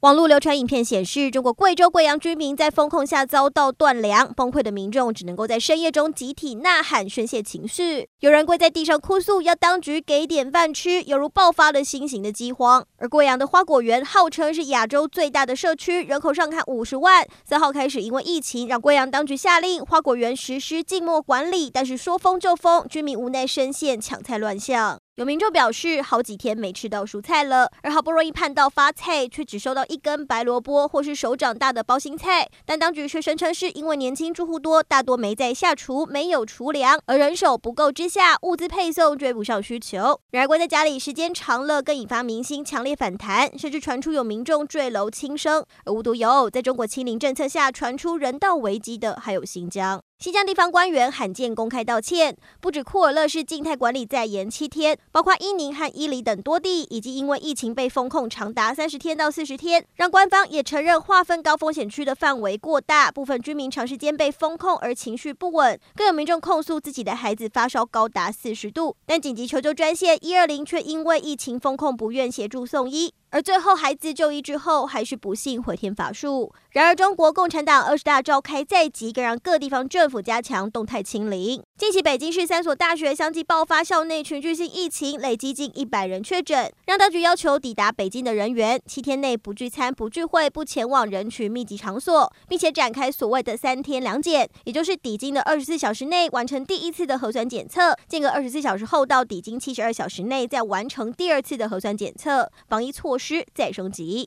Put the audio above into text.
网络流传影片显示，中国贵州贵阳居民在封控下遭到断粮，崩溃的民众只能够在深夜中集体呐喊宣泄情绪。有人跪在地上哭诉，要当局给点饭吃，犹如爆发了新型的饥荒。而贵阳的花果园号称是亚洲最大的社区，人口上看五十万。三号开始，因为疫情，让贵阳当局下令花果园实施静默管理，但是说封就封，居民无奈深陷抢菜乱象。有民众表示，好几天没吃到蔬菜了，而好不容易盼到发菜，却只收到一根白萝卜或是手掌大的包心菜。但当局却声称是因为年轻住户多，大多没在下厨，没有厨粮，而人手不够之下，物资配送追不上需求。然而关在家里时间长了，更引发民心强烈反弹，甚至传出有民众坠楼轻生。而无独有偶，在中国清零政策下传出人道危机的，还有新疆。新疆地方官员罕见公开道歉，不止库尔勒市静态管理再延七天，包括伊宁和伊犁等多地，以及因为疫情被封控长达三十天到四十天，让官方也承认划分高风险区的范围过大，部分居民长时间被封控而情绪不稳，更有民众控诉自己的孩子发烧高达四十度，但紧急求救专线一二零却因为疫情封控不愿协助送医。而最后，孩子就医之后还是不幸回天乏术。然而，中国共产党二十大召开在即，更让各地方政府加强动态清零。近期，北京市三所大学相继爆发校内群聚性疫情，累积近一百人确诊，让当局要求抵达北京的人员七天内不聚餐、不聚会、不前往人群密集场所，并且展开所谓的三天两检，也就是抵京的二十四小时内完成第一次的核酸检测，间隔二十四小时后到抵京七十二小时内再完成第二次的核酸检测，防疫措师再升级。